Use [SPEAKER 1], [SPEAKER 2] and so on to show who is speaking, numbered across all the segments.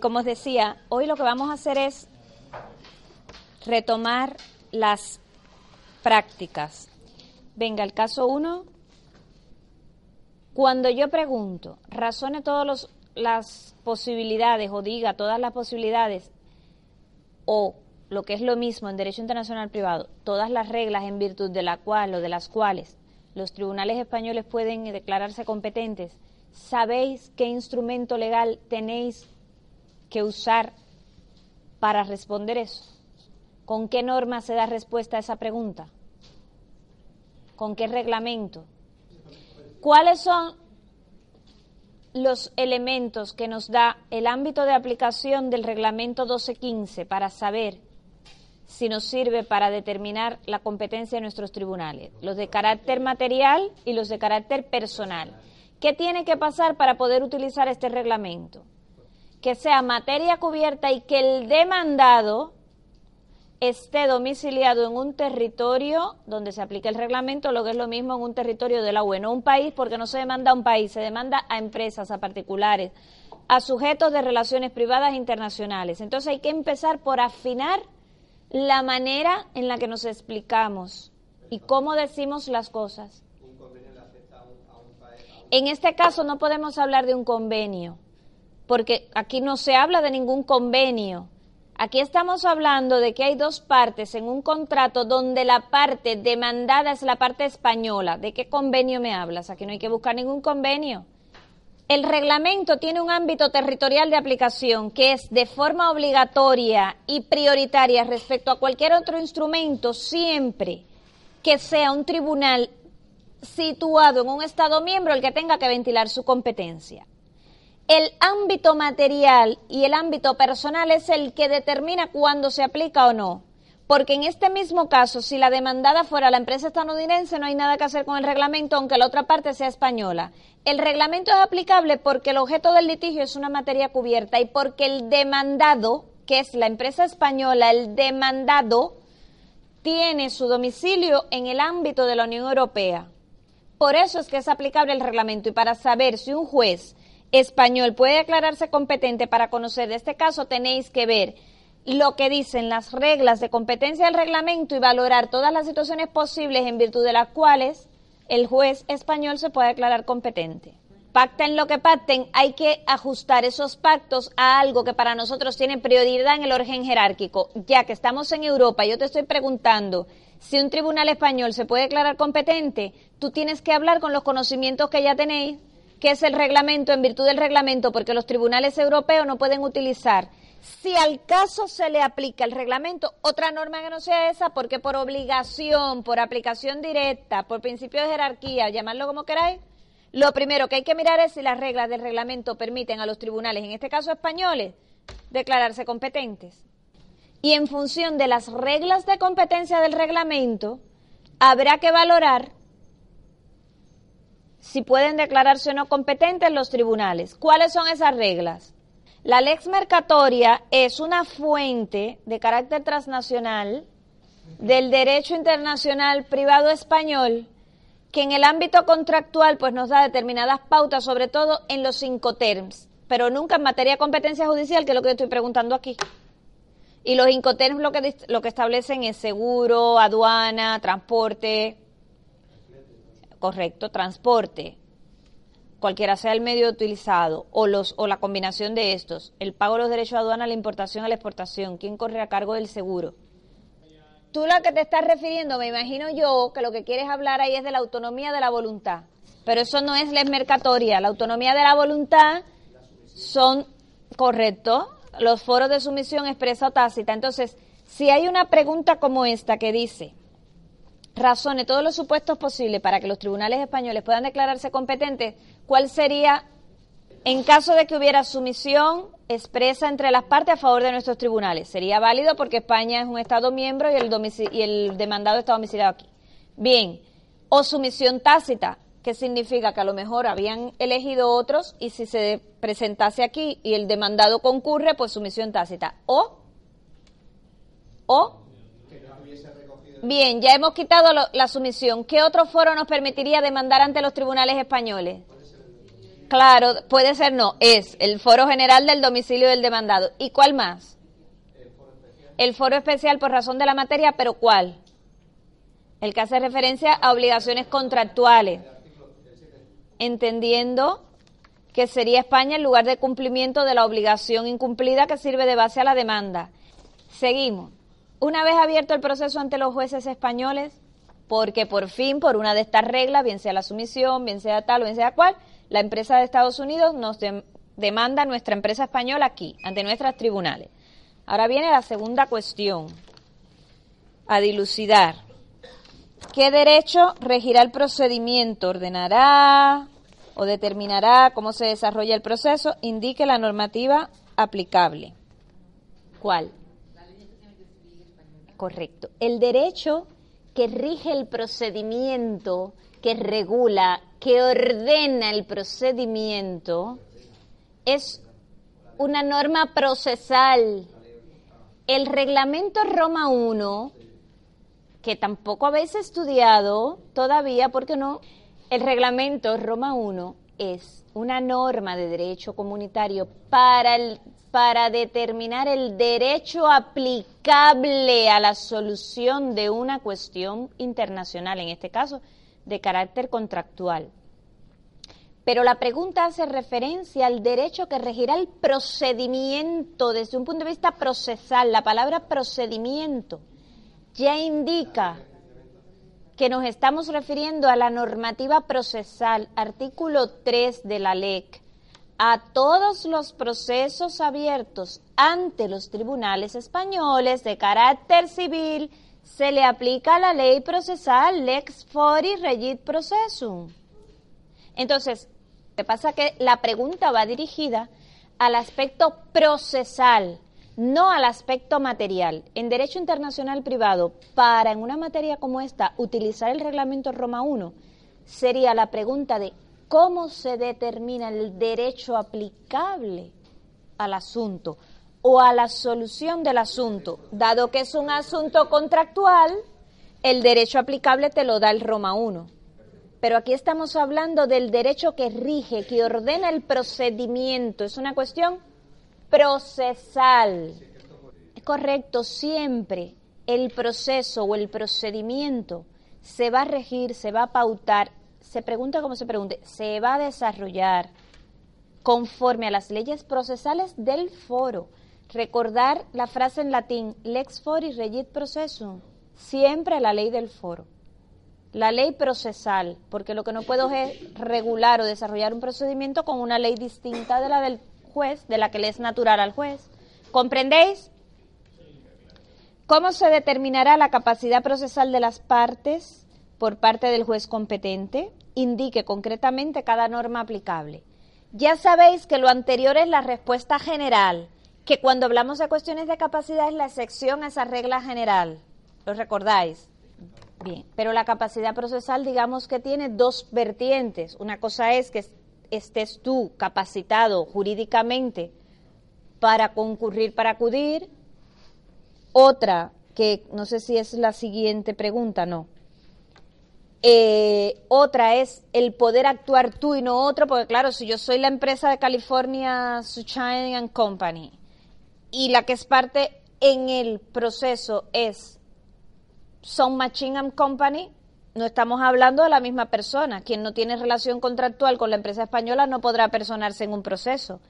[SPEAKER 1] Como os decía, hoy lo que vamos a hacer es retomar las prácticas. Venga, el caso 1. Cuando yo pregunto, razone todas las posibilidades o diga todas las posibilidades o lo que es lo mismo en derecho internacional privado, todas las reglas en virtud de la cual o de las cuales los tribunales españoles pueden declararse competentes, ¿sabéis qué instrumento legal tenéis que usar para responder eso? ¿Con qué norma se da respuesta a esa pregunta? ¿Con qué reglamento? ¿Cuáles son los elementos que nos da el ámbito de aplicación del reglamento 1215 para saber si nos sirve para determinar la competencia de nuestros tribunales? Los de carácter material y los de carácter personal. ¿Qué tiene que pasar para poder utilizar este reglamento? Que sea materia cubierta y que el demandado esté domiciliado en un territorio donde se aplique el reglamento, lo que es lo mismo en un territorio de la UE, no un país, porque no se demanda a un país, se demanda a empresas, a particulares, a sujetos de relaciones privadas e internacionales. Entonces hay que empezar por afinar la manera en la que nos explicamos y cómo decimos las cosas. En este caso no podemos hablar de un convenio porque aquí no se habla de ningún convenio. Aquí estamos hablando de que hay dos partes en un contrato donde la parte demandada es la parte española. ¿De qué convenio me hablas? Aquí no hay que buscar ningún convenio. El reglamento tiene un ámbito territorial de aplicación que es de forma obligatoria y prioritaria respecto a cualquier otro instrumento siempre que sea un tribunal situado en un Estado miembro el que tenga que ventilar su competencia el ámbito material y el ámbito personal es el que determina cuándo se aplica o no. Porque en este mismo caso, si la demandada fuera la empresa estadounidense, no hay nada que hacer con el reglamento, aunque la otra parte sea española. El reglamento es aplicable porque el objeto del litigio es una materia cubierta y porque el demandado, que es la empresa española, el demandado, tiene su domicilio en el ámbito de la Unión Europea. Por eso es que es aplicable el reglamento y para saber si un juez español puede declararse competente para conocer de este caso, tenéis que ver lo que dicen las reglas de competencia del reglamento y valorar todas las situaciones posibles en virtud de las cuales el juez español se puede declarar competente. Pacten lo que pacten, hay que ajustar esos pactos a algo que para nosotros tiene prioridad en el orden jerárquico. Ya que estamos en Europa, yo te estoy preguntando si un tribunal español se puede declarar competente, tú tienes que hablar con los conocimientos que ya tenéis que es el reglamento, en virtud del reglamento, porque los tribunales europeos no pueden utilizar, si al caso se le aplica el reglamento, otra norma que no sea esa, porque por obligación, por aplicación directa, por principio de jerarquía, llamarlo como queráis, lo primero que hay que mirar es si las reglas del reglamento permiten a los tribunales, en este caso españoles, declararse competentes. Y en función de las reglas de competencia del reglamento, habrá que valorar si pueden declararse o no competentes los tribunales. ¿Cuáles son esas reglas? La lex mercatoria es una fuente de carácter transnacional del derecho internacional privado español que en el ámbito contractual pues nos da determinadas pautas, sobre todo en los cinco terms, pero nunca en materia de competencia judicial, que es lo que estoy preguntando aquí. Y los incoterms lo que, lo que establecen es seguro, aduana, transporte, correcto, transporte, cualquiera sea el medio utilizado o los o la combinación de estos, el pago de los derechos de aduana, la importación a la exportación, quién corre a cargo del seguro. Tú lo que te estás refiriendo, me imagino yo, que lo que quieres hablar ahí es de la autonomía de la voluntad, pero eso no es la mercatoria, la autonomía de la voluntad son Correcto. Los foros de sumisión expresa o tácita. Entonces, si hay una pregunta como esta que dice, razone todos los supuestos posibles para que los tribunales españoles puedan declararse competentes, ¿cuál sería, en caso de que hubiera sumisión expresa entre las partes a favor de nuestros tribunales? Sería válido porque España es un Estado miembro y el, y el demandado está domiciliado aquí. Bien, o sumisión tácita, que significa que a lo mejor habían elegido otros y si se presentase aquí y el demandado concurre, pues sumisión tácita. O, o Bien, ya hemos quitado la sumisión. ¿Qué otro foro nos permitiría demandar ante los tribunales españoles? Claro, puede ser no, es el foro general del domicilio del demandado. ¿Y cuál más? El foro especial por razón de la materia, pero ¿cuál? El que hace referencia a obligaciones contractuales. Entendiendo que sería España el lugar de cumplimiento de la obligación incumplida que sirve de base a la demanda. Seguimos. Una vez abierto el proceso ante los jueces españoles, porque por fin, por una de estas reglas, bien sea la sumisión, bien sea tal o bien sea cual, la empresa de Estados Unidos nos demanda nuestra empresa española aquí, ante nuestros tribunales. Ahora viene la segunda cuestión, a dilucidar. ¿Qué derecho regirá el procedimiento? ¿Ordenará o determinará cómo se desarrolla el proceso? Indique la normativa aplicable. ¿Cuál? Correcto. El derecho que rige el procedimiento, que regula, que ordena el procedimiento, es una norma procesal. El reglamento Roma 1, que tampoco habéis estudiado todavía, ¿por qué no? El reglamento Roma 1 es una norma de derecho comunitario para para determinar el derecho aplicable a la solución de una cuestión internacional, en este caso de carácter contractual. Pero la pregunta hace referencia al derecho que regirá el procedimiento desde un punto de vista procesal. La palabra procedimiento ya indica que nos estamos refiriendo a la normativa procesal, artículo 3 de la LEC a todos los procesos abiertos ante los tribunales españoles de carácter civil se le aplica la ley procesal Lex Fori Regit Processum. Entonces, ¿qué pasa? Que la pregunta va dirigida al aspecto procesal, no al aspecto material. En derecho internacional privado, para en una materia como esta utilizar el reglamento Roma 1, sería la pregunta de cómo se determina el derecho aplicable al asunto o a la solución del asunto. Dado que es un asunto contractual, el derecho aplicable te lo da el Roma 1. Pero aquí estamos hablando del derecho que rige, que ordena el procedimiento. Es una cuestión procesal. Es correcto, siempre el proceso o el procedimiento se va a regir, se va a pautar se pregunta como se pregunte, se va a desarrollar conforme a las leyes procesales del foro. Recordar la frase en latín, lex fori regit processum, siempre la ley del foro. La ley procesal, porque lo que no puedo es regular o desarrollar un procedimiento con una ley distinta de la del juez, de la que le es natural al juez. ¿Comprendéis? ¿Cómo se determinará la capacidad procesal de las partes por parte del juez competente indique concretamente cada norma aplicable. Ya sabéis que lo anterior es la respuesta general, que cuando hablamos de cuestiones de capacidad es la excepción a esa regla general. ¿Lo recordáis? Bien, pero la capacidad procesal digamos que tiene dos vertientes. Una cosa es que estés tú capacitado jurídicamente para concurrir, para acudir. Otra, que no sé si es la siguiente pregunta, no. Eh, otra es el poder actuar tú y no otro, porque claro, si yo soy la empresa de California Sunshine and Company y la que es parte en el proceso es Sun Machine and Company, no estamos hablando de la misma persona. Quien no tiene relación contractual con la empresa española no podrá personarse en un proceso.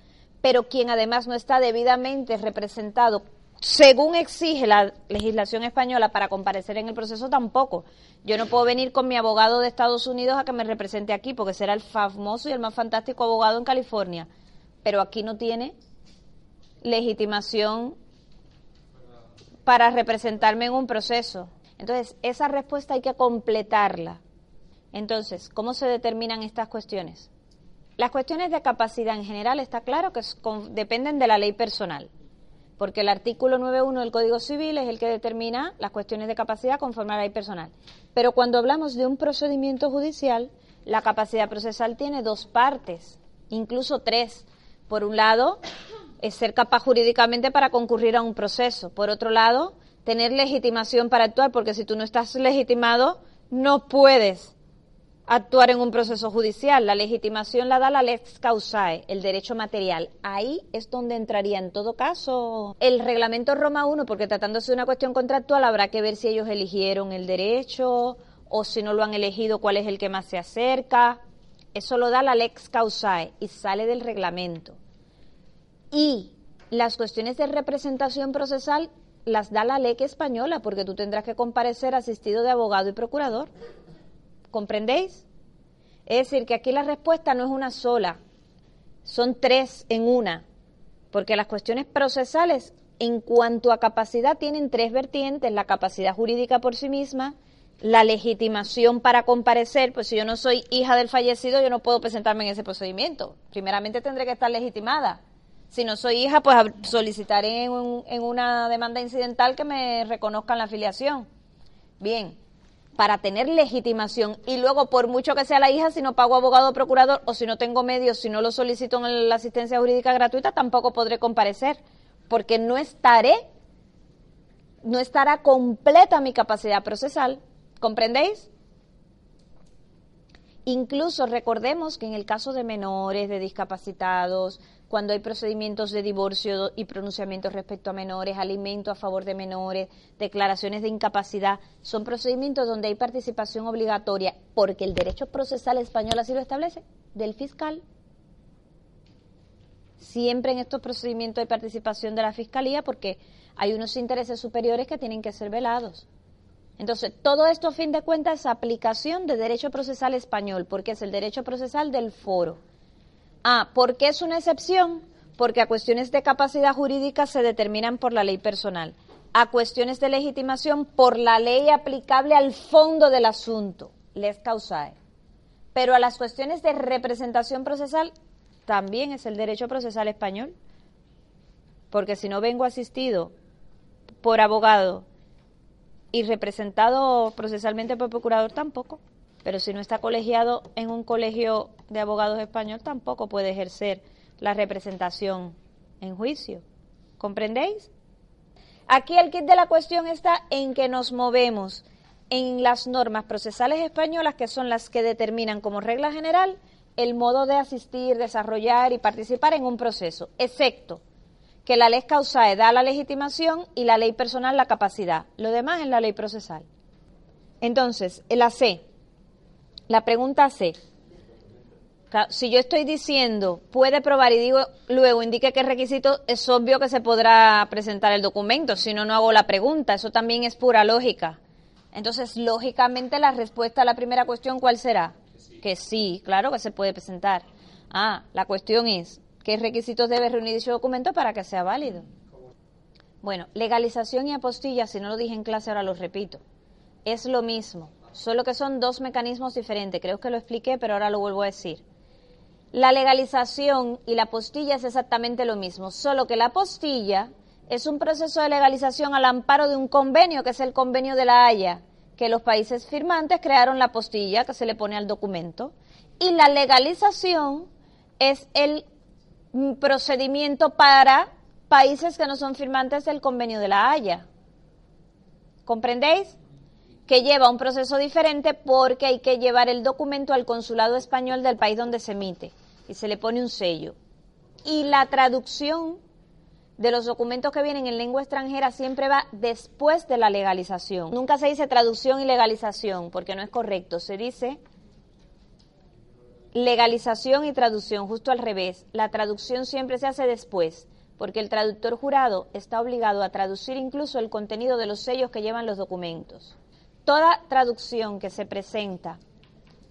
[SPEAKER 1] Pero quien además no está debidamente representado según exige la legislación española para comparecer en el proceso, tampoco. Yo no puedo venir con mi abogado de Estados Unidos a que me represente aquí, porque será el famoso y el más fantástico abogado en California. Pero aquí no tiene legitimación para representarme en un proceso. Entonces, esa respuesta hay que completarla. Entonces, ¿cómo se determinan estas cuestiones? Las cuestiones de capacidad en general está claro que dependen de la ley personal, porque el artículo 9.1 del Código Civil es el que determina las cuestiones de capacidad conforme a la ley personal. Pero cuando hablamos de un procedimiento judicial, la capacidad procesal tiene dos partes, incluso tres. Por un lado, es ser capaz jurídicamente para concurrir a un proceso. Por otro lado, tener legitimación para actuar, porque si tú no estás legitimado, no puedes actuar en un proceso judicial. La legitimación la da la lex causae, el derecho material. Ahí es donde entraría en todo caso el reglamento Roma 1, porque tratándose de una cuestión contractual habrá que ver si ellos eligieron el derecho o si no lo han elegido, cuál es el que más se acerca. Eso lo da la lex causae y sale del reglamento. Y las cuestiones de representación procesal las da la ley española, porque tú tendrás que comparecer asistido de abogado y procurador. ¿Comprendéis? Es decir, que aquí la respuesta no es una sola, son tres en una, porque las cuestiones procesales en cuanto a capacidad tienen tres vertientes, la capacidad jurídica por sí misma, la legitimación para comparecer, pues si yo no soy hija del fallecido, yo no puedo presentarme en ese procedimiento. Primeramente tendré que estar legitimada. Si no soy hija, pues solicitaré en, una demanda incidental que me reconozcan la afiliación. Bien, para tener legitimación y luego, por mucho que sea la hija, si no pago abogado o procurador o si no tengo medios, si no lo solicito en la asistencia jurídica gratuita, tampoco podré comparecer, porque no estaré, no estará completa mi capacidad procesal. ¿Comprendéis? Incluso recordemos que en el caso de menores, de discapacitados, cuando hay procedimientos de divorcio y pronunciamientos respecto a menores, alimento a favor de menores, declaraciones de incapacidad, son procedimientos donde hay participación obligatoria, porque el derecho procesal español así lo establece, del fiscal. Siempre en estos procedimientos hay participación de la fiscalía porque hay unos intereses superiores que tienen que ser velados. Entonces, todo esto a fin de cuentas es aplicación de derecho procesal español, porque es el derecho procesal del foro. Ah, ¿por qué es una excepción? Porque a cuestiones de capacidad jurídica se determinan por la ley personal, a cuestiones de legitimación por la ley aplicable al fondo del asunto, les causae. Pero a las cuestiones de representación procesal también es el derecho procesal español, porque si no vengo asistido por abogado y representado procesalmente por procurador tampoco. Pero si no está colegiado en un colegio de abogados español, tampoco puede ejercer la representación en juicio. ¿Comprendéis? Aquí el kit de la cuestión está en que nos movemos en las normas procesales españolas, que son las que determinan como regla general el modo de asistir, desarrollar y participar en un proceso, excepto que la ley causae da la legitimación y la ley personal la capacidad. Lo demás es la ley procesal. Entonces, la C, la pregunta C. Si yo estoy diciendo puede probar y digo luego indique qué requisito, es obvio que se podrá presentar el documento, si no, no hago la pregunta. Eso también es pura lógica. Entonces, lógicamente, la respuesta a la primera cuestión, ¿cuál será? Que sí, claro que se puede presentar. Ah, la cuestión es, ¿Qué requisitos debe reunir dicho documento para que sea válido? Bueno, legalización y apostilla, si no lo dije en clase, ahora lo repito. Es lo mismo, solo que son dos mecanismos diferentes. Creo que lo expliqué, pero ahora lo vuelvo a decir. La legalización y la apostilla es exactamente lo mismo, solo que la apostilla es un proceso de legalización al amparo de un convenio, que es el convenio de la Haya, que los países firmantes crearon la apostilla que se le pone al documento. Y la legalización es el procedimiento para países que no son firmantes del convenio de la Haya. ¿Comprendéis? Que lleva un proceso diferente porque hay que llevar el documento al consulado español del país donde se emite y se le pone un sello. Y la traducción de los documentos que vienen en lengua extranjera siempre va después de la legalización. Nunca se dice traducción y legalización porque no es correcto. Se dice legalización y traducción, justo al revés. La traducción siempre se hace después, porque el traductor jurado está obligado a traducir incluso el contenido de los sellos que llevan los documentos. Toda traducción que se presenta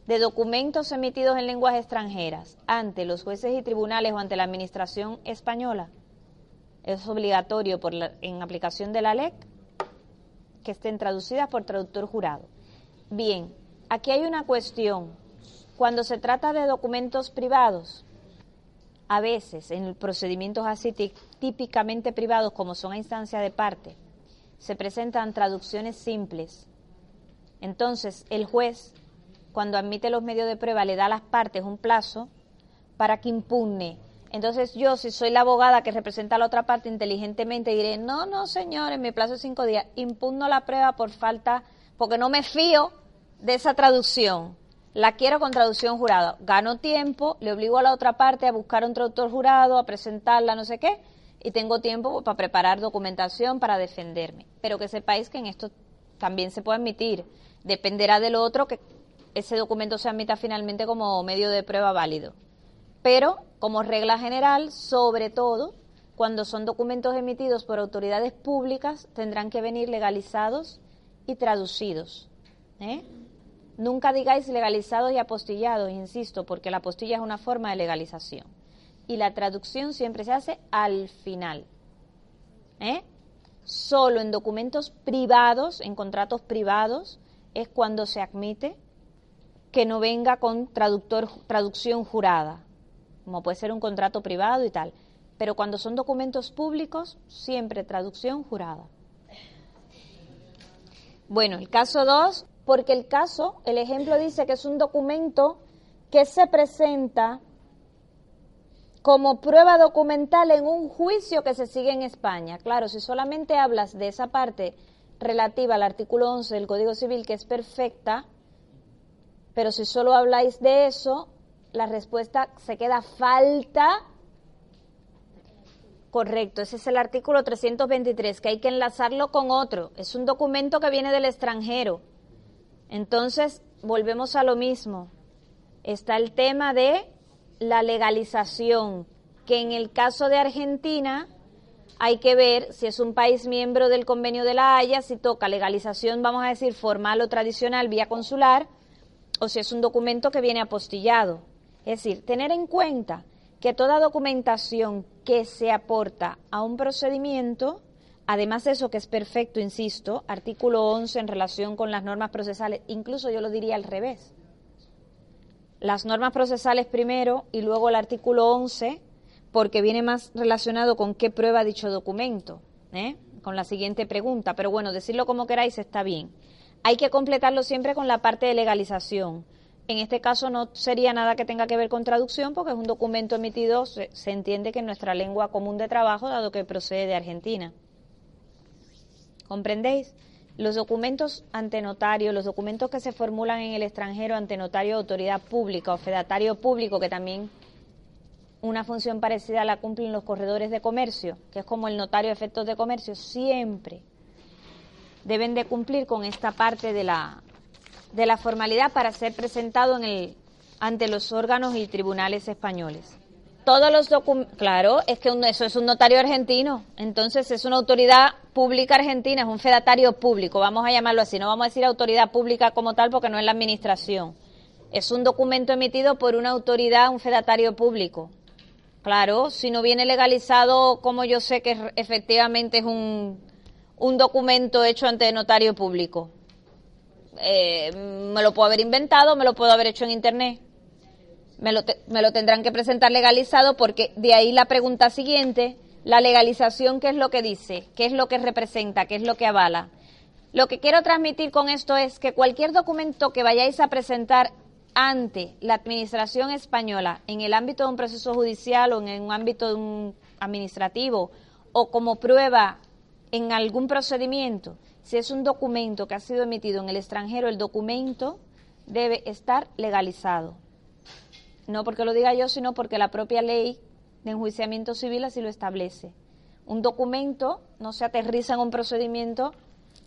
[SPEAKER 1] de documentos emitidos en lenguas extranjeras ante los jueces y tribunales o ante la Administración española, es obligatorio en aplicación de la LEC que estén traducidas por traductor jurado. Bien, aquí hay una cuestión. Cuando se trata de documentos privados, a veces en procedimientos así típicamente privados como son a instancia de parte, se presentan traducciones simples. Entonces, el juez, cuando admite los medios de prueba, le da a las partes un plazo para que impugne. Entonces yo, si soy la abogada que representa a la otra parte inteligentemente, diré, no, no, señor, en mi plazo de cinco días, impugno la prueba por falta, porque no me fío de esa traducción. La quiero con traducción jurada. Gano tiempo, le obligo a la otra parte a buscar un traductor jurado, a presentarla, no sé qué, y tengo tiempo para preparar documentación para defenderme. Pero que sepáis que en esto también se puede admitir. Dependerá del otro que ese documento se admita finalmente como medio de prueba válido. Pero, como regla general, sobre todo, cuando son documentos emitidos por autoridades públicas, tendrán que venir legalizados y traducidos. ¿eh? Nunca digáis legalizados y apostillados, insisto, porque la apostilla es una forma de legalización. Y la traducción siempre se hace al final. ¿eh? Solo en documentos privados, en contratos privados, es cuando se admite que no venga con traductor, traducción jurada, como puede ser un contrato privado y tal. Pero cuando son documentos públicos, siempre traducción jurada. Bueno, el caso 2, porque el caso, el ejemplo dice que es un documento que se presenta como prueba documental en un juicio que se sigue en España. Claro, si solamente hablas de esa parte relativa al artículo 11 del Código Civil, que es perfecta, pero si solo habláis de eso, la respuesta se queda falta. Correcto, ese es el artículo 323, que hay que enlazarlo con otro. Es un documento que viene del extranjero. Entonces, volvemos a lo mismo. Está el tema de la legalización, que en el caso de Argentina hay que ver si es un país miembro del convenio de la Haya, si toca legalización, vamos a decir, formal o tradicional vía consular, o si es un documento que viene apostillado. Es decir, tener en cuenta que toda documentación que se aporta a un procedimiento, además de eso que es perfecto, insisto, artículo 11 en relación con las normas procesales, incluso yo lo diría al revés. Las normas procesales primero y luego el artículo 11, porque viene más relacionado con qué prueba dicho documento, ¿eh? con la siguiente pregunta. Pero bueno, decirlo como queráis está bien hay que completarlo siempre con la parte de legalización. En este caso no sería nada que tenga que ver con traducción porque es un documento emitido, se, entiende que en nuestra lengua común de trabajo, dado que procede de Argentina. ¿Comprendéis? Los documentos ante notario, los documentos que se formulan en el extranjero ante notario de autoridad pública o fedatario público, que también una función parecida la cumplen los corredores de comercio, que es como el notario de efectos de comercio, siempre deben de cumplir con esta parte de la, de la formalidad para ser presentado en el, ante los órganos y tribunales españoles. Todos los documentos, claro, es que eso es un notario argentino, entonces es una autoridad pública argentina, es un fedatario público, vamos a llamarlo así, no vamos a decir autoridad pública como tal porque no es la administración. Es un documento emitido por una autoridad, un fedatario público. Claro, si no viene legalizado, como yo sé que efectivamente es un un documento hecho ante notario público. Eh, me lo puedo haber inventado, me lo puedo haber hecho en Internet. Me lo, me lo tendrán que presentar legalizado porque de ahí la pregunta siguiente, la legalización, ¿qué es lo que dice? ¿Qué es lo que representa? ¿Qué es lo que avala? Lo que quiero transmitir con esto es que cualquier documento que vayáis a presentar ante la Administración española en el ámbito de un proceso judicial o en un ámbito de un administrativo o como prueba en algún procedimiento, si es un documento que ha sido emitido en el extranjero, el documento debe estar legalizado. No porque lo diga yo, sino porque la propia ley de enjuiciamiento civil así lo establece. Un documento no se aterriza en un procedimiento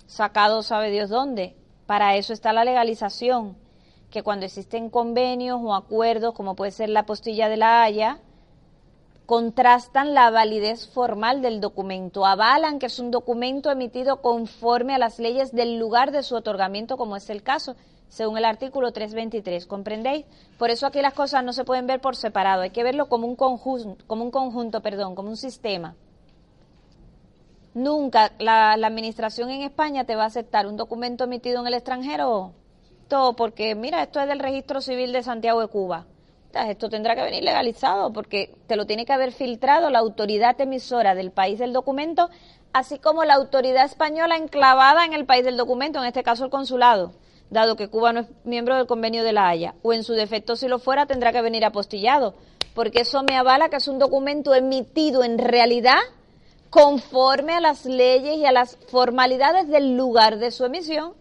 [SPEAKER 1] sacado sabe Dios dónde. Para eso está la legalización, que cuando existen convenios o acuerdos, como puede ser la postilla de la Haya, contrastan la validez formal del documento, avalan que es un documento emitido conforme a las leyes del lugar de su otorgamiento, como es el caso, según el artículo 323. ¿Comprendéis? Por eso aquí las cosas no se pueden ver por separado, hay que verlo como un conjunto, como un conjunto, perdón, como un sistema. Nunca la, la administración en España te va a aceptar un documento emitido en el extranjero, porque, mira, esto es del registro civil de Santiago de Cuba. Esto tendrá que venir legalizado porque te lo tiene que haber filtrado la autoridad emisora del país del documento, así como la autoridad española enclavada en el país del documento, en este caso el consulado, dado que Cuba no es miembro del convenio de la Haya, o en su defecto si lo fuera tendrá que venir apostillado, porque eso me avala que es un documento emitido en realidad conforme a las leyes y a las formalidades del lugar de su emisión.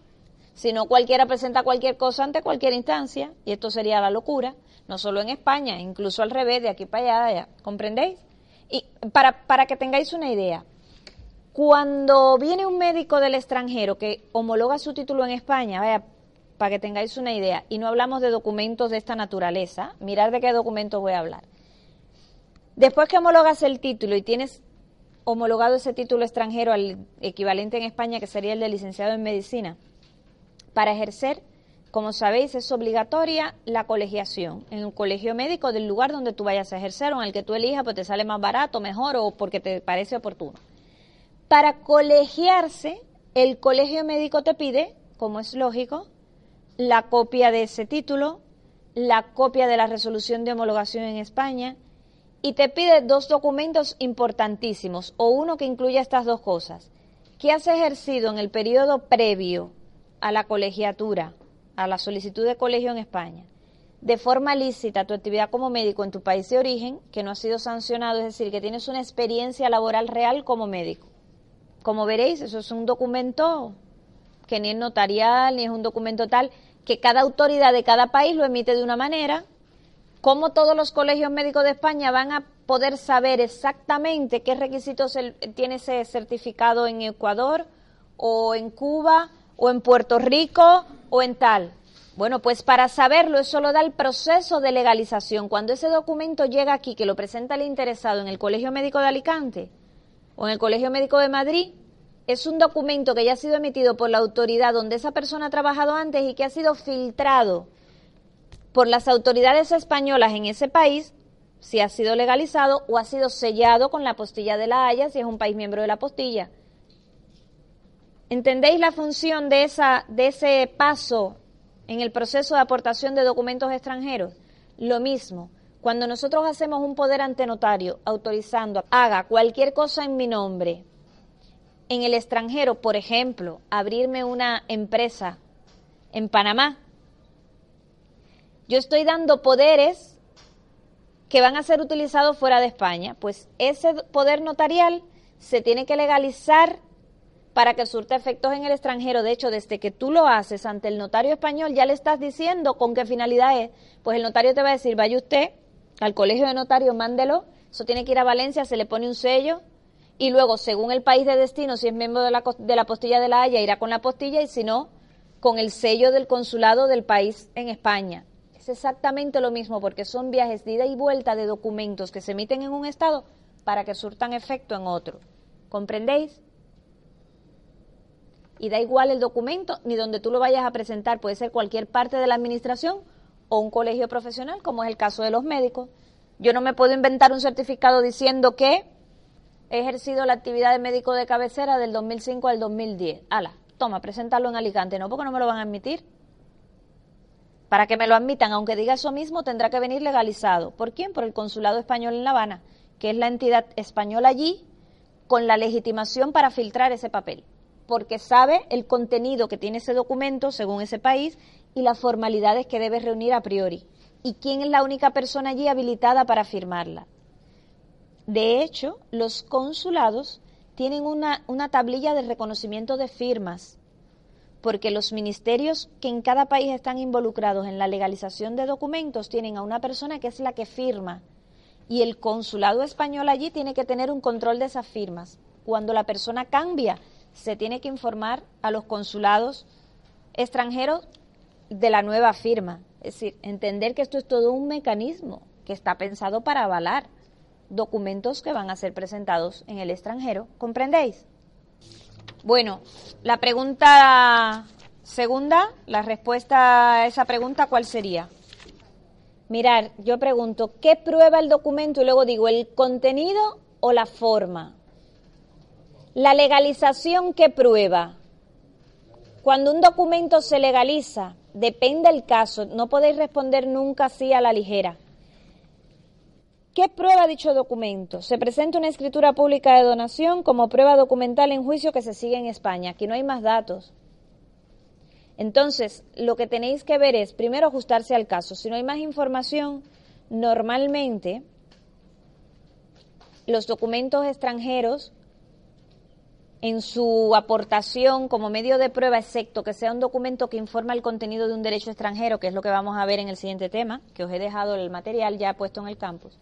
[SPEAKER 1] Si no, cualquiera presenta cualquier cosa ante cualquier instancia, y esto sería la locura, no solo en España, incluso al revés, de aquí para allá, ¿comprendéis? Y para, para que tengáis una idea, cuando viene un médico del extranjero que homologa su título en España, vaya, para que tengáis una idea, y no hablamos de documentos de esta naturaleza, mirar de qué documentos voy a hablar. Después que homologas el título y tienes homologado ese título extranjero al equivalente en España, que sería el de licenciado en medicina, para ejercer, como sabéis, es obligatoria la colegiación en un colegio médico del lugar donde tú vayas a ejercer o en el que tú elijas, pues te sale más barato, mejor o porque te parece oportuno. Para colegiarse, el colegio médico te pide, como es lógico, la copia de ese título, la copia de la resolución de homologación en España y te pide dos documentos importantísimos o uno que incluya estas dos cosas. ¿Qué has ejercido en el periodo previo a la colegiatura, a la solicitud de colegio en España? de forma lícita tu actividad como médico en tu país de origen, que no ha sido sancionado, es decir, que tienes una experiencia laboral real como médico. Como veréis, eso es un documento que ni es notarial, ni es un documento tal, que cada autoridad de cada país lo emite de una manera. ¿Cómo todos los colegios médicos de España van a poder saber exactamente qué requisitos tiene ese certificado en Ecuador o en Cuba o en Puerto Rico o en tal? Bueno, pues para saberlo eso lo da el proceso de legalización. Cuando ese documento llega aquí, que lo presenta el interesado en el Colegio Médico de Alicante o en el Colegio Médico de Madrid, es un documento que ya ha sido emitido por la autoridad donde esa persona ha trabajado antes y que ha sido filtrado por las autoridades españolas en ese país, si ha sido legalizado o ha sido sellado con la postilla de la Haya, si es un país miembro de la postilla. ¿Entendéis la función de, esa, de ese paso en el proceso de aportación de documentos extranjeros? Lo mismo, cuando nosotros hacemos un poder ante notario autorizando, haga cualquier cosa en mi nombre, en el extranjero, por ejemplo, abrirme una empresa en Panamá, yo estoy dando poderes que van a ser utilizados fuera de España. Pues ese poder notarial se tiene que legalizar para que surta efectos en el extranjero. De hecho, desde que tú lo haces ante el notario español, ya le estás diciendo con qué finalidad es. Pues el notario te va a decir, vaya usted al colegio de notarios, mándelo, eso tiene que ir a Valencia, se le pone un sello, y luego, según el país de destino, si es miembro de la, de la postilla de la Haya, irá con la postilla y si no, con el sello del consulado del país en España. Es exactamente lo mismo porque son viajes de ida y vuelta de documentos que se emiten en un estado para que surtan efecto en otro. ¿Comprendéis? Y da igual el documento ni donde tú lo vayas a presentar, puede ser cualquier parte de la administración o un colegio profesional, como es el caso de los médicos. Yo no me puedo inventar un certificado diciendo que he ejercido la actividad de médico de cabecera del 2005 al 2010. Ala, toma, preséntalo en Alicante. No, porque no me lo van a admitir. Para que me lo admitan, aunque diga eso mismo, tendrá que venir legalizado. ¿Por quién? Por el Consulado Español en La Habana, que es la entidad española allí con la legitimación para filtrar ese papel, porque sabe el contenido que tiene ese documento según ese país y las formalidades que debe reunir a priori. ¿Y quién es la única persona allí habilitada para firmarla? De hecho, los consulados tienen una, una tablilla de reconocimiento de firmas, porque los ministerios que en cada país están involucrados en la legalización de documentos tienen a una persona que es la que firma y el consulado español allí tiene que tener un control de esas firmas. Cuando la persona cambia, se tiene que informar a los consulados extranjeros de la nueva firma. Es decir, entender que esto es todo un mecanismo que está pensado para avalar documentos que van a ser presentados en el extranjero. ¿Comprendéis? Bueno, la pregunta segunda, la respuesta a esa pregunta, ¿cuál sería? Mirar, yo pregunto, ¿qué prueba el documento? Y luego digo, ¿el contenido o la forma? La legalización que prueba. Cuando un documento se legaliza, depende del caso, no podéis responder nunca así a la ligera. ¿Qué prueba dicho documento? Se presenta una escritura pública de donación como prueba documental en juicio que se sigue en España. Aquí no hay más datos. Entonces, lo que tenéis que ver es, primero, ajustarse al caso. Si no hay más información, normalmente los documentos extranjeros en su aportación como medio de prueba, excepto que sea un documento que informa el contenido de un derecho extranjero, que es lo que vamos a ver en el siguiente tema, que os he dejado el material ya puesto en el campus,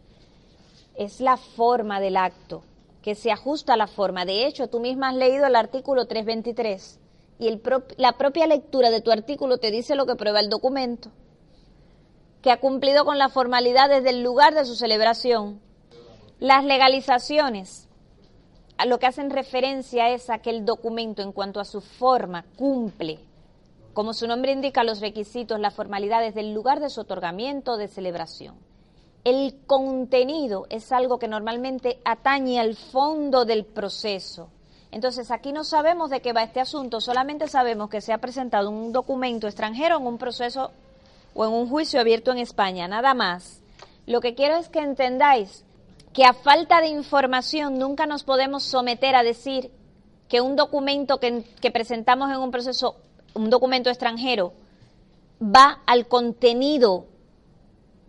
[SPEAKER 1] es la forma del acto, que se ajusta a la forma. De hecho, tú misma has leído el artículo 323 y la propia lectura de tu artículo te dice lo que prueba el documento, que ha cumplido con la formalidad desde el lugar de su celebración. Las legalizaciones a lo que hacen referencia es a que el documento en cuanto a su forma cumple, como su nombre indica, los requisitos, las formalidades del lugar de su otorgamiento o de celebración. El contenido es algo que normalmente atañe al fondo del proceso. Entonces, aquí no sabemos de qué va este asunto, solamente sabemos que se ha presentado un documento extranjero en un proceso o en un juicio abierto en España, nada más. Lo que quiero es que entendáis que a falta de información nunca nos podemos someter a decir que un documento que, presentamos en un proceso, un documento extranjero, va al contenido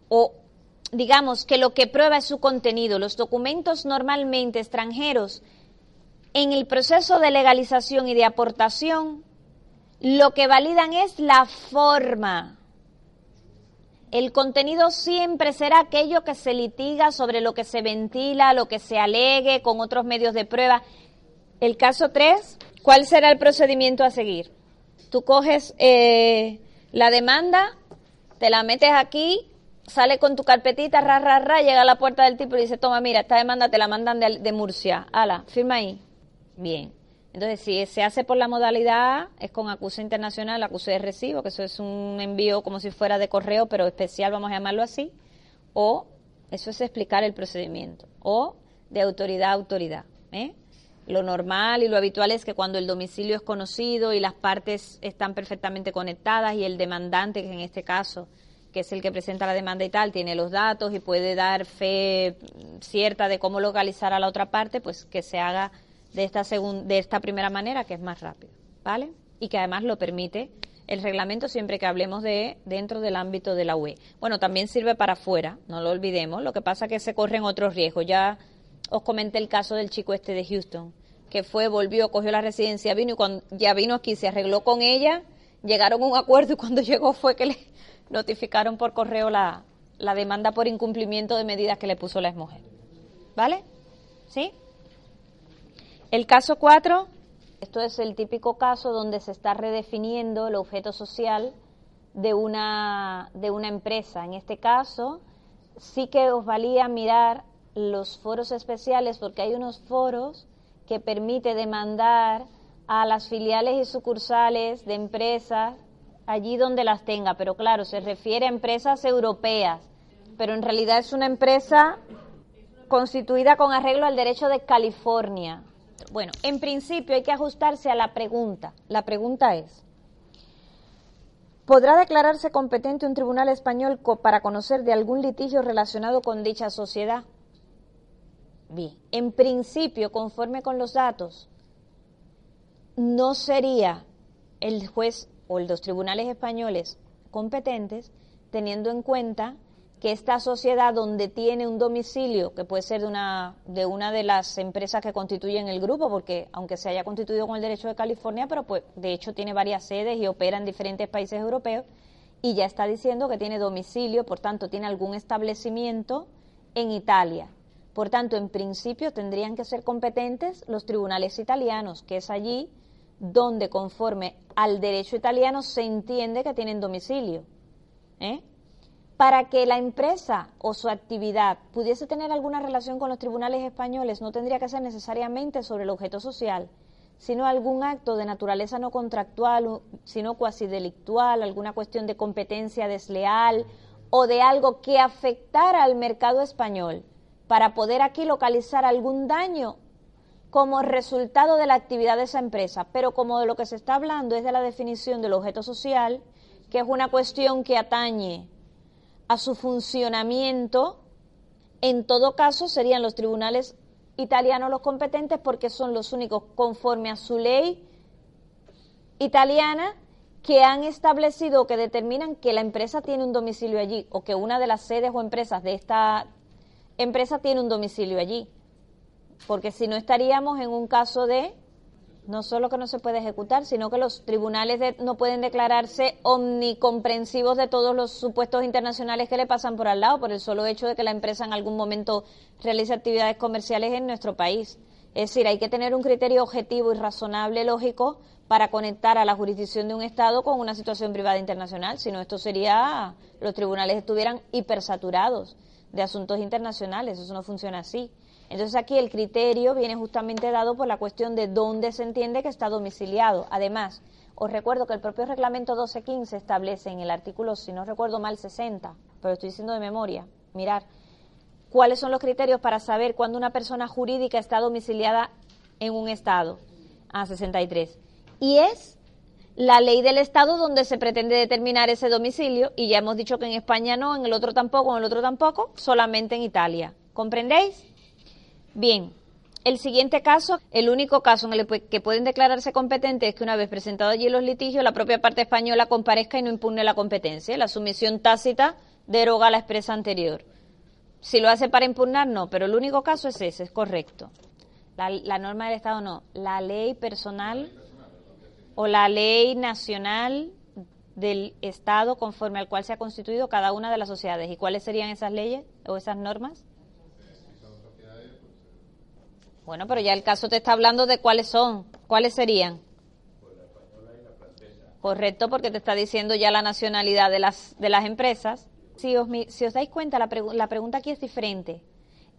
[SPEAKER 1] o digamos que lo que prueba es su contenido. Los documentos normalmente extranjeros en el proceso de legalización y de aportación lo que validan es la forma. El contenido siempre será aquello que se litiga sobre lo que se ventila, lo que se alegue con otros medios de prueba. El caso 3, ¿cuál será el procedimiento a seguir? Tú coges eh, la demanda, te la metes aquí, sale con tu carpetita, ra, ra, ra, llega a la puerta del tipo y dice, toma, mira, esta demanda te la mandan de, de Murcia. Ala, firma ahí. Bien. Entonces, si se hace por la modalidad es con acuse internacional, acuse de recibo, que eso es un envío como si fuera de correo, pero especial, vamos a llamarlo así, o eso es explicar el procedimiento, o de autoridad a autoridad. ¿eh? Lo normal y lo habitual es que cuando el domicilio es conocido y las partes están perfectamente conectadas y el demandante, que en este caso, que es el que presenta la demanda y tal, tiene los datos y puede dar fe cierta de cómo localizar a la otra parte, pues que se haga de esta, de esta primera manera, que es más rápido, ¿vale? Y que además lo permite el reglamento siempre que hablemos de dentro del ámbito de la UE. Bueno, también sirve para afuera, no lo olvidemos. Lo que pasa es que se corren otros riesgos. Ya os comenté el caso del chico este de Houston, que fue, volvió, cogió la residencia, vino y cuando ya vino aquí, se arregló con ella, llegaron a un acuerdo y cuando llegó fue que le notificaron por correo la, la demanda por incumplimiento de medidas que le puso la exmujer. ¿Vale? ¿Sí? El caso 4, esto es el típico caso donde se está redefiniendo el objeto social de una, de una empresa. En este caso, sí que os valía mirar los foros especiales porque hay unos foros que permite demandar a las filiales y sucursales de empresas allí donde las tenga, pero claro, se refiere a empresas europeas, pero en realidad es una empresa constituida con arreglo al derecho de California. Bueno, en principio hay que ajustarse a la pregunta. La pregunta es, ¿podrá declararse competente un tribunal español para conocer de algún litigio relacionado con dicha sociedad? Bien, en principio, conforme con los datos, no sería el juez o los tribunales españoles competentes teniendo en cuenta que esta sociedad donde tiene un domicilio, que puede ser de una, de una de las empresas que constituyen el grupo, porque aunque se haya constituido con el derecho de California, pero pues de hecho tiene varias sedes y opera en diferentes países europeos, y ya está diciendo que tiene domicilio, por tanto tiene algún establecimiento en Italia. Por tanto, en principio tendrían que ser competentes los tribunales italianos, que es allí donde conforme al derecho italiano se entiende que tienen domicilio. ¿eh? Para que la empresa o su actividad pudiese tener alguna relación con los tribunales españoles, no tendría que ser necesariamente sobre el objeto social, sino algún acto de naturaleza no contractual, sino cuasi delictual, alguna cuestión de competencia desleal o de algo que afectara al mercado español, para poder aquí localizar algún daño como resultado de la actividad de esa empresa, pero como de lo que se está hablando es de la definición del objeto social, que es una cuestión que atañe a su funcionamiento, en todo caso serían los tribunales italianos los competentes porque son los únicos conforme a su ley italiana que han establecido o que determinan que la empresa tiene un domicilio allí o que una de las sedes o empresas de esta empresa tiene un domicilio allí. Porque si no estaríamos en un caso de no solo que no se puede ejecutar, sino que los tribunales no pueden declararse omnicomprensivos de todos los supuestos internacionales que le pasan por al lado, por el solo hecho de que la empresa en algún momento realice actividades comerciales en nuestro país. Es decir, hay que tener un criterio objetivo y razonable, lógico, para conectar a la jurisdicción de un Estado con una situación privada internacional. Si no, esto sería, los tribunales estuvieran hipersaturados de asuntos internacionales. Eso no funciona así. Entonces aquí el criterio viene justamente dado por la cuestión de dónde se entiende que está domiciliado. Además, os recuerdo que el propio reglamento 1215 establece en el artículo, si no recuerdo mal, 60, pero estoy diciendo de memoria, mirar, cuáles son los criterios para saber cuándo una persona jurídica está domiciliada en un Estado. A 63. Y es la ley del Estado donde se pretende determinar ese domicilio, y ya hemos dicho que en España no, en el otro tampoco, en el otro tampoco, solamente en Italia. ¿Comprendéis? Bien, el siguiente caso, el único caso en el que pueden declararse competentes es que una vez presentado allí los litigios, la propia parte española comparezca y no impugne la competencia. La sumisión tácita deroga la expresa anterior. Si lo hace para impugnar, no, pero el único caso es ese, es correcto. La, la norma del Estado no, la ley personal o la ley nacional del Estado conforme al cual se ha constituido cada una de las sociedades. ¿Y cuáles serían esas leyes o esas normas? Bueno, pero ya el caso te está hablando de cuáles son. ¿Cuáles serían? Correcto, porque te está diciendo ya la nacionalidad de las, de las empresas. Si os, si os dais cuenta, la, la pregunta aquí es diferente.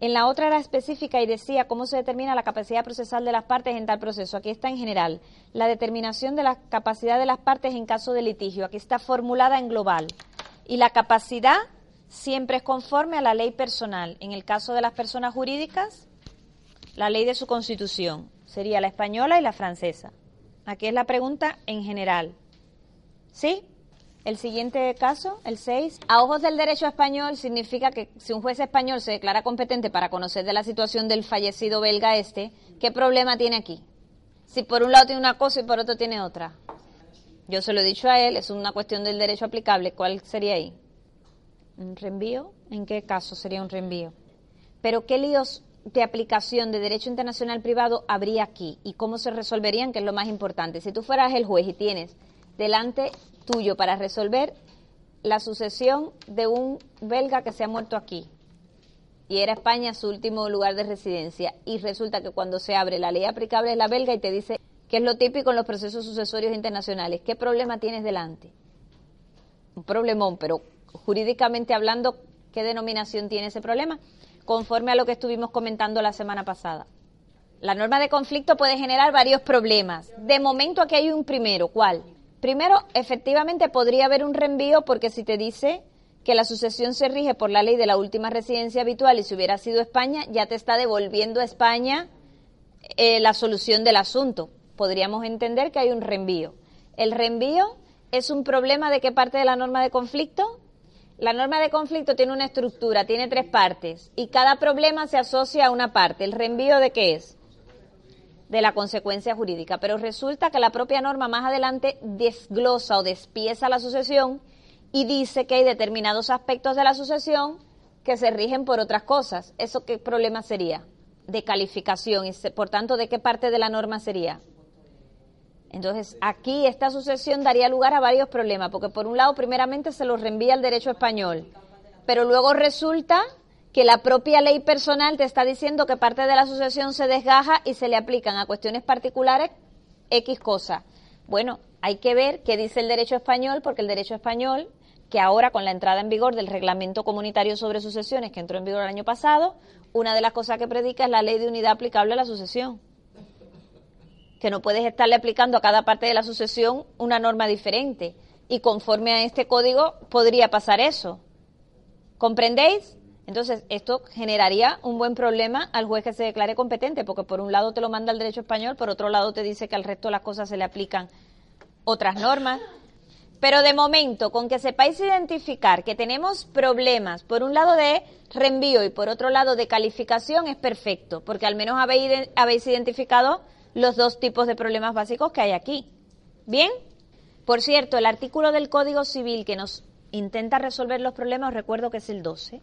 [SPEAKER 1] En la otra era específica y decía cómo se determina la capacidad procesal de las partes en tal proceso. Aquí está en general. La determinación de la capacidad de las partes en caso de litigio. Aquí está formulada en global. Y la capacidad siempre es conforme a la ley personal. En el caso de las personas jurídicas, la ley de su constitución. Sería la española y la francesa. Aquí es la pregunta en general. ¿Sí? El siguiente caso, el 6. A ojos del derecho español significa que si un juez español se declara competente para conocer de la situación del fallecido belga este, ¿qué problema tiene aquí? Si por un lado tiene una cosa y por otro tiene otra. Yo se lo he dicho a él, es una cuestión del derecho aplicable. ¿Cuál sería ahí? ¿Un reenvío? ¿En qué caso sería un reenvío? Pero ¿qué líos de aplicación de derecho internacional privado habría aquí y cómo se resolverían, que es lo más importante. Si tú fueras el juez y tienes delante tuyo para resolver la sucesión de un belga que se ha muerto aquí y era España su último lugar de residencia y resulta que cuando se abre la ley aplicable es la belga y te dice que es lo típico en los procesos sucesorios internacionales, ¿qué problema tienes delante? Un problemón, pero jurídicamente hablando, ¿qué denominación tiene ese problema? Conforme a lo que estuvimos comentando la semana pasada. La norma de conflicto puede generar varios problemas. De momento aquí hay un primero. ¿Cuál? Primero, efectivamente podría haber un reenvío porque si te dice que la sucesión se rige por la ley de la última residencia habitual y si hubiera sido España, ya te está devolviendo a España eh, la solución del asunto. Podríamos entender que hay un reenvío. El reenvío es un problema de qué parte de la norma de conflicto? La norma de conflicto tiene una estructura, tiene tres partes y cada problema se asocia a una parte. ¿El reenvío de qué es? De la consecuencia jurídica. Pero resulta que la propia norma más adelante desglosa o despieza la sucesión y dice que hay determinados aspectos de la sucesión que se rigen por otras cosas. ¿Eso qué problema sería? De calificación y por tanto, ¿de qué parte de la norma sería? Entonces, aquí esta sucesión daría lugar a varios problemas, porque por un lado, primeramente se lo reenvía al derecho español, pero luego resulta que la propia ley personal te está diciendo que parte de la sucesión se desgaja y se le aplican a cuestiones particulares X cosas. Bueno, hay que ver qué dice el derecho español, porque el derecho español, que ahora con la entrada en vigor del reglamento comunitario sobre sucesiones, que entró en vigor el año pasado, una de las cosas que predica es la ley de unidad aplicable a la sucesión que no puedes estarle aplicando a cada parte de la sucesión una norma diferente. Y conforme a este código podría pasar eso. ¿Comprendéis? Entonces, esto generaría un buen problema al juez que se declare competente, porque por un lado te lo manda el derecho español, por otro lado te dice que al resto de las cosas se le aplican otras normas. Pero de momento, con que sepáis identificar que tenemos problemas, por un lado de reenvío y por otro lado de calificación, es perfecto, porque al menos habéis, habéis identificado los dos tipos de problemas básicos que hay aquí. ¿Bien? Por cierto, el artículo del Código Civil que nos intenta resolver los problemas, recuerdo que es el 12.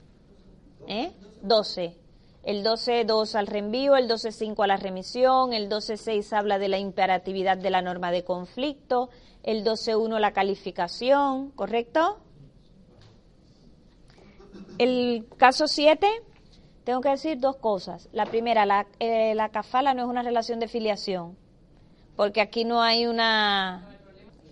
[SPEAKER 1] ¿eh? 12. El 12.2 al reenvío, el 12.5 a la remisión, el 12.6 habla de la imperatividad de la norma de conflicto, el 12.1 la calificación, ¿correcto? El caso 7, tengo que decir dos cosas. La primera, la, eh, la cafala no es una relación de filiación, porque aquí no hay una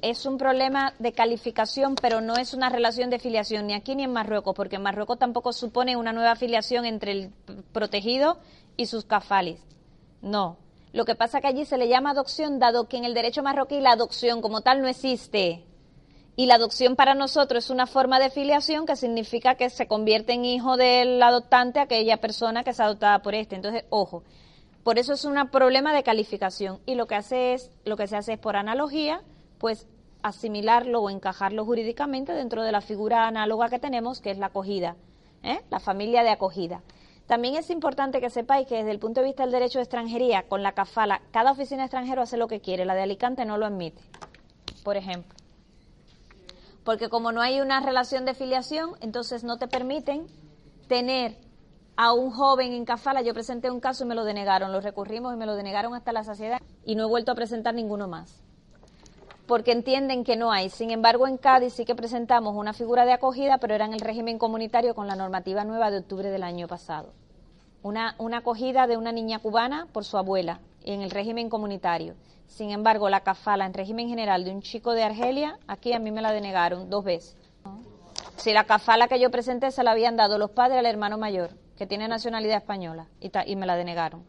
[SPEAKER 1] es un problema de calificación, pero no es una relación de filiación ni aquí ni en Marruecos, porque en Marruecos tampoco supone una nueva filiación entre el protegido y sus cafalis. No. Lo que pasa que allí se le llama adopción, dado que en el derecho marroquí la adopción como tal no existe. Y la adopción para nosotros es una forma de filiación que significa que se convierte en hijo del adoptante aquella persona que es adoptada por este. Entonces, ojo, por eso es un problema de calificación. Y lo que hace es, lo que se hace es por analogía, pues asimilarlo o encajarlo jurídicamente dentro de la figura análoga que tenemos, que es la acogida, ¿eh? la familia de acogida. También es importante que sepáis que desde el punto de vista del derecho de extranjería, con la CAFALA, cada oficina extranjera hace lo que quiere, la de Alicante no lo admite, por ejemplo. Porque como no hay una relación de filiación, entonces no te permiten tener a un joven en Cafala. Yo presenté un caso y me lo denegaron, lo recurrimos y me lo denegaron hasta la saciedad y no he vuelto a presentar ninguno más porque entienden que no hay. Sin embargo, en Cádiz sí que presentamos una figura de acogida, pero era en el régimen comunitario con la normativa nueva de octubre del año pasado. Una, una acogida de una niña cubana por su abuela en el régimen comunitario. Sin embargo, la cafala en régimen general de un chico de Argelia, aquí a mí me la denegaron dos veces. Si la cafala que yo presenté se la habían dado los padres al hermano mayor, que tiene nacionalidad española, y, me la denegaron.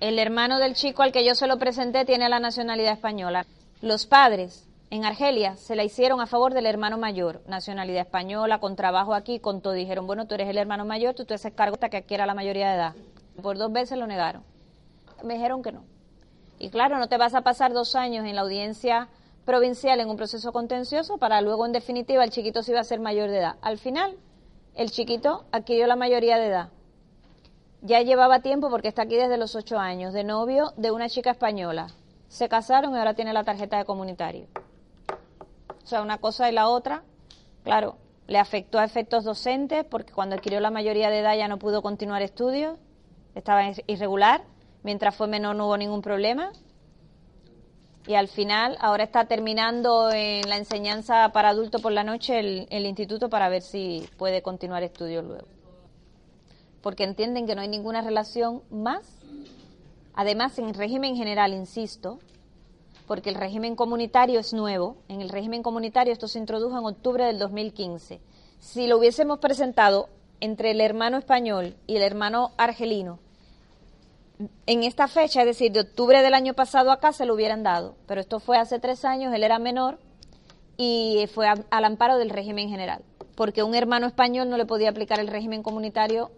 [SPEAKER 1] El hermano del chico al que yo se lo presenté tiene la nacionalidad española. Los padres en Argelia se la hicieron a favor del hermano mayor, nacionalidad española, con trabajo aquí, con todo. Dijeron, bueno, tú eres el hermano mayor, tú te haces cargo hasta que adquiera la mayoría de edad. Por dos veces lo negaron. Me dijeron que no. Y claro, no te vas a pasar dos años en la audiencia provincial en un proceso contencioso para luego, en definitiva, el chiquito se iba a ser mayor de edad. Al final, el chiquito adquirió la mayoría de edad. Ya llevaba tiempo, porque está aquí desde los ocho años, de novio de una chica española se casaron y ahora tiene la tarjeta de comunitario. O sea, una cosa y la otra, claro, le afectó a efectos docentes porque cuando adquirió la mayoría de edad ya no pudo continuar estudios, estaba irregular, mientras fue menor no hubo ningún problema. Y al final, ahora está terminando en la enseñanza para adultos por la noche el, instituto para ver si puede continuar estudios luego. Porque entienden que no hay ninguna relación más Además, en el régimen general, insisto, porque el régimen comunitario es nuevo, en el régimen comunitario esto se introdujo en octubre del 2015. Si lo hubiésemos presentado entre el hermano español y el hermano argelino, en esta fecha, es decir, de octubre del año pasado acá, se lo hubieran dado. Pero esto fue hace tres años, él era menor y fue al amparo del régimen general. Porque un hermano español no le podía aplicar el régimen comunitario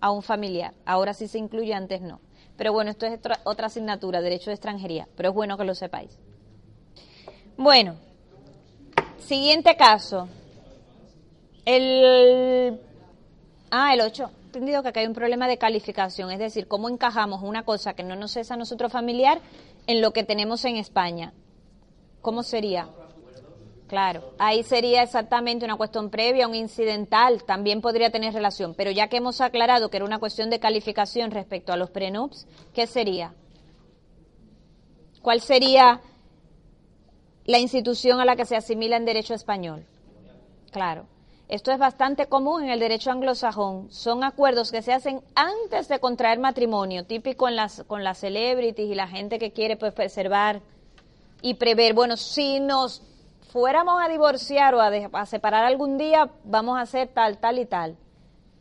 [SPEAKER 1] a un familiar. Ahora sí se incluye, antes no. Pero bueno, esto es otra, asignatura, derecho de extranjería, pero es bueno que lo sepáis. Bueno, siguiente caso. El. Ah, el 8. Entendido que acá hay un problema de calificación, es decir, cómo encajamos una cosa que no nos es a nosotros familiar en lo que tenemos en España. ¿Cómo sería? Claro, ahí sería exactamente una cuestión previa, un incidental, también podría tener relación, pero ya que hemos aclarado que era una cuestión de calificación respecto a los prenups, ¿qué sería? ¿Cuál sería la institución a la que se asimila en derecho español? Claro, esto es bastante común en el derecho anglosajón. Son acuerdos que se hacen antes de contraer matrimonio, típico en las, con las celebrities y la gente que quiere pues, preservar y prever, bueno, si nos fuéramos a divorciar o a, separar algún día, vamos a hacer tal, tal y tal.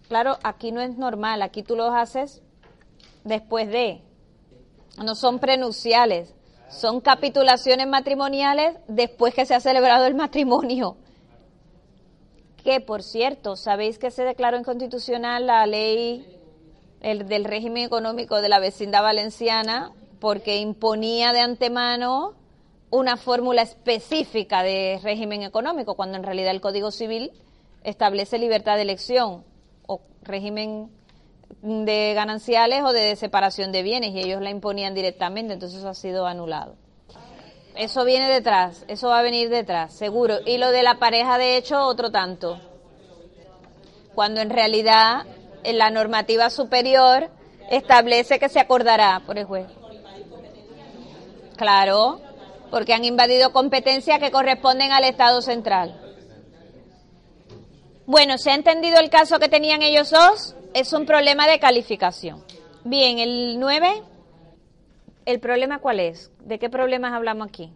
[SPEAKER 1] Claro, aquí no es normal, aquí tú los haces después de. No son prenupciales, son capitulaciones matrimoniales después que se ha celebrado el matrimonio. Que, por cierto, sabéis que se declaró inconstitucional la ley el, del régimen económico de la vecindad valenciana porque imponía de antemano una fórmula específica de régimen económico, cuando en realidad el Código Civil establece libertad de elección o régimen de gananciales o de separación de bienes y ellos la imponían directamente, entonces eso ha sido anulado. Eso viene detrás, eso va a venir detrás, seguro. Y lo de la pareja, de hecho, otro tanto. Cuando en realidad en la normativa superior establece que se acordará por el juez. Claro, porque han invadido competencias que corresponden al Estado central. Bueno, ¿se ha entendido el caso que tenían ellos dos? Es un problema de calificación. Bien, el 9, ¿el problema cuál es? ¿De qué problemas hablamos aquí?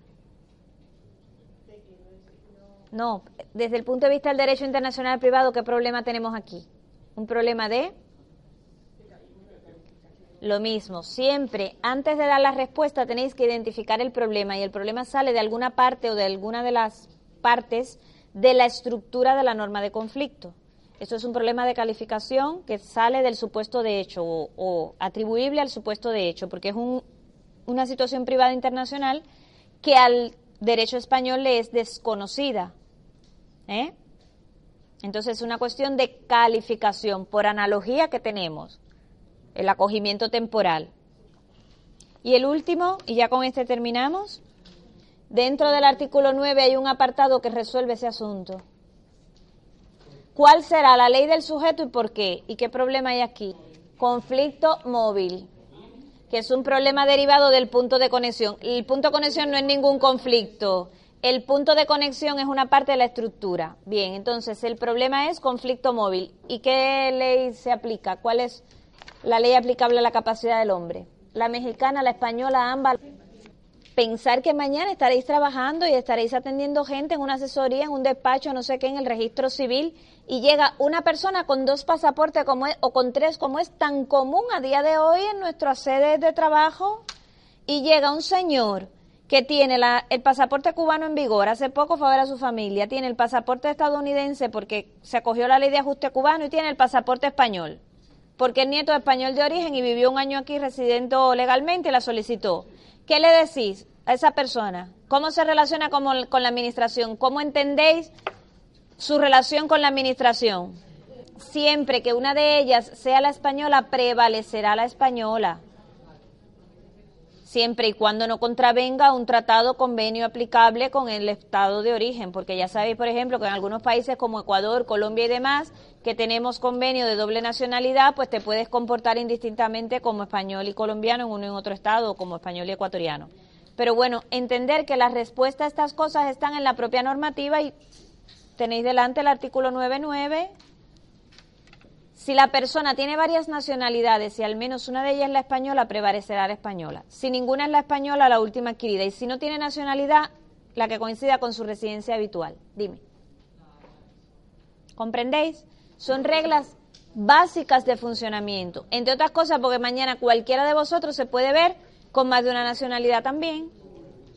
[SPEAKER 1] No, desde el punto de vista del derecho internacional privado, ¿qué problema tenemos aquí? Un problema de lo mismo, siempre antes de dar la respuesta tenéis que identificar el problema y el problema sale de alguna parte o de alguna de las partes de la estructura de la norma de conflicto. Esto es un problema de calificación que sale del supuesto de hecho o, atribuible al supuesto de hecho, porque es una situación privada internacional que al derecho español le es desconocida. ¿eh? Entonces es una cuestión de calificación por analogía que tenemos el acogimiento temporal. Y el último, y ya con este terminamos, dentro del artículo 9 hay un apartado que resuelve ese asunto. ¿Cuál será la ley del sujeto y por qué? ¿Y qué problema hay aquí? Conflicto móvil, que es un problema derivado del punto de conexión. El punto de conexión no es ningún conflicto. El punto de conexión es una parte de la estructura. Bien, entonces el problema es conflicto móvil. ¿Y qué ley se aplica? ¿Cuál es la ley aplicable a la capacidad del hombre. La mexicana, la española, ambas. Pensar que mañana estaréis trabajando y estaréis atendiendo gente en una asesoría, en un despacho, no sé qué, en el registro civil, y llega una persona con dos pasaportes como o con tres, como es tan común a día de hoy en nuestras sedes de trabajo, y llega un señor que tiene el pasaporte cubano en vigor, hace poco fue a ver a su familia, tiene el pasaporte estadounidense porque se acogió la ley de ajuste cubano y tiene el pasaporte español. Porque es nieto español de origen y vivió un año aquí residiendo legalmente y la solicitó. ¿Qué le decís a esa persona? ¿Cómo se relaciona con, la administración? ¿Cómo entendéis su relación con la administración? Siempre que una de ellas sea la española, prevalecerá la española siempre y cuando no contravenga un tratado convenio aplicable con el estado de origen, porque ya sabéis, por ejemplo, que en algunos países como Ecuador, Colombia y demás, que tenemos convenio de doble nacionalidad, pues te puedes comportar indistintamente como español y colombiano en uno y en otro estado, o como español y ecuatoriano. Pero bueno, entender que las respuestas a estas cosas están en la propia normativa y tenéis delante el artículo 99 si la persona tiene varias nacionalidades y al menos una de ellas es la española, prevalecerá la española. Si ninguna es la española, la última adquirida. Y si no tiene nacionalidad, la que coincida con su residencia habitual. Dime. ¿Comprendéis? Son reglas básicas de funcionamiento. Entre otras cosas, porque mañana cualquiera de vosotros se puede ver con más de una nacionalidad también.